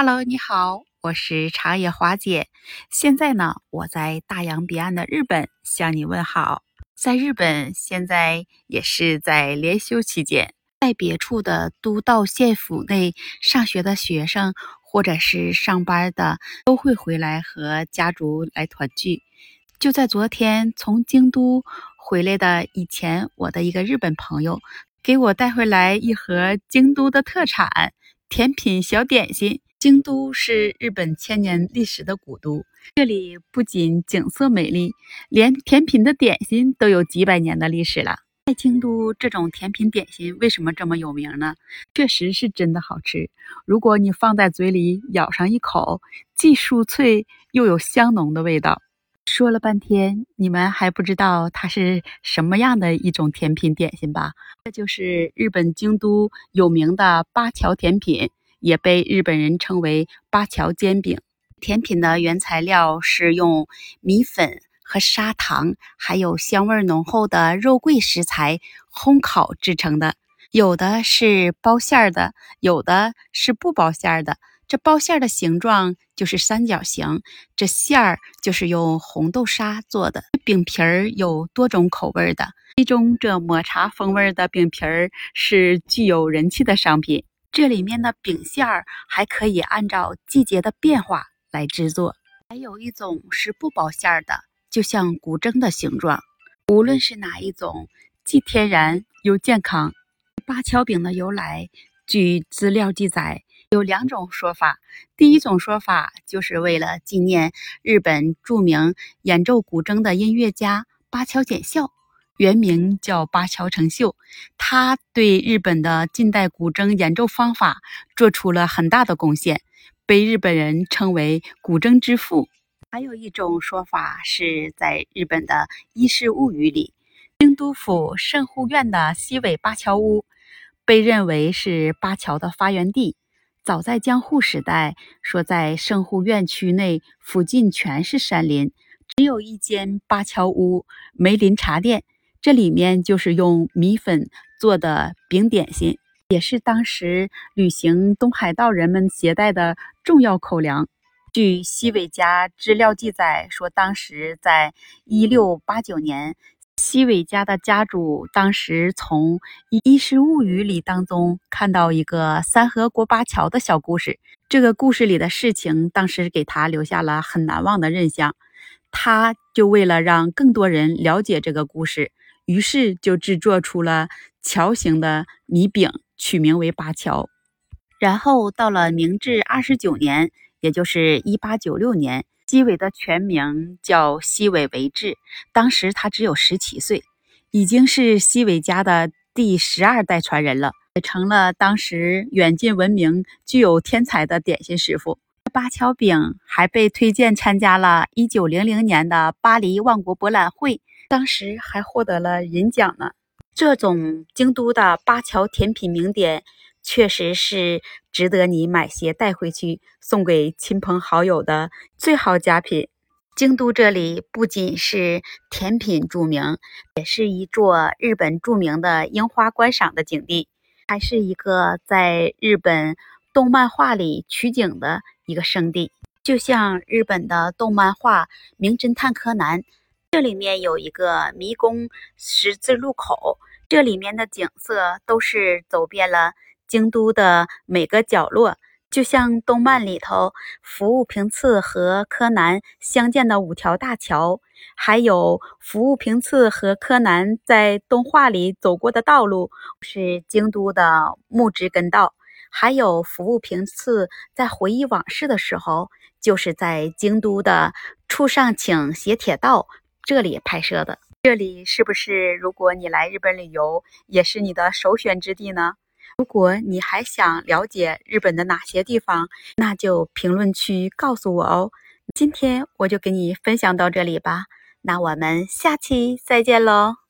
Hello，你好，我是长野华姐。现在呢，我在大洋彼岸的日本向你问好。在日本，现在也是在连休期间，在别处的都道县府内上学的学生或者是上班的，都会回来和家族来团聚。就在昨天，从京都回来的以前我的一个日本朋友，给我带回来一盒京都的特产甜品小点心。京都是日本千年历史的古都，这里不仅景色美丽，连甜品的点心都有几百年的历史了。在京都，这种甜品点心为什么这么有名呢？确实是真的好吃。如果你放在嘴里咬上一口，既酥脆又有香浓的味道。说了半天，你们还不知道它是什么样的一种甜品点心吧？这就是日本京都有名的八桥甜品。也被日本人称为八桥煎饼。甜品的原材料是用米粉和砂糖，还有香味浓厚的肉桂食材烘烤制成的。有的是包馅儿的，有的是不包馅儿的。这包馅儿的形状就是三角形，这馅儿就是用红豆沙做的。饼皮儿有多种口味的，其中这抹茶风味的饼皮儿是具有人气的商品。这里面的饼馅儿还可以按照季节的变化来制作，还有一种是不包馅儿的，就像古筝的形状。无论是哪一种，既天然又健康。八桥饼的由来，据资料记载有两种说法。第一种说法就是为了纪念日本著名演奏古筝的音乐家八桥检校。原名叫八桥成秀，他对日本的近代古筝演奏方法做出了很大的贡献，被日本人称为“古筝之父”。还有一种说法是在日本的《伊势物语》里，京都府圣护院的西尾八桥屋被认为是八桥的发源地。早在江户时代，说在圣护院区内附近全是山林，只有一间八桥屋梅林茶店。这里面就是用米粉做的饼点心，也是当时旅行东海道人们携带的重要口粮。据西尾家资料记载说，当时在一六八九年，西尾家的家主当时从《伊势物语》里当中看到一个三河国八桥的小故事，这个故事里的事情当时给他留下了很难忘的印象，他就为了让更多人了解这个故事。于是就制作出了桥形的米饼，取名为八桥。然后到了明治二十九年，也就是一八九六年，西尾的全名叫西尾维治，当时他只有十七岁，已经是西尾家的第十二代传人了，也成了当时远近闻名、具有天才的点心师傅。八桥饼还被推荐参加了一九零零年的巴黎万国博览会。当时还获得了银奖呢。这种京都的八桥甜品名点，确实是值得你买些带回去送给亲朋好友的最好佳品。京都这里不仅是甜品著名，也是一座日本著名的樱花观赏的景地，还是一个在日本动漫画里取景的一个圣地。就像日本的动漫画《名侦探柯南》。这里面有一个迷宫十字路口，这里面的景色都是走遍了京都的每个角落，就像动漫里头服务平次和柯南相见的五条大桥，还有服务平次和柯南在动画里走过的道路是京都的木质根道，还有服务平次在回忆往事的时候，就是在京都的初上请斜铁道。这里拍摄的，这里是不是如果你来日本旅游，也是你的首选之地呢？如果你还想了解日本的哪些地方，那就评论区告诉我哦。今天我就给你分享到这里吧，那我们下期再见喽。